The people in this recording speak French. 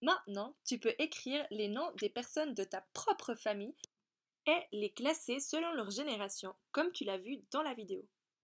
Maintenant, tu peux écrire les noms des personnes de ta propre famille et les classer selon leur génération, comme tu l'as vu dans la vidéo.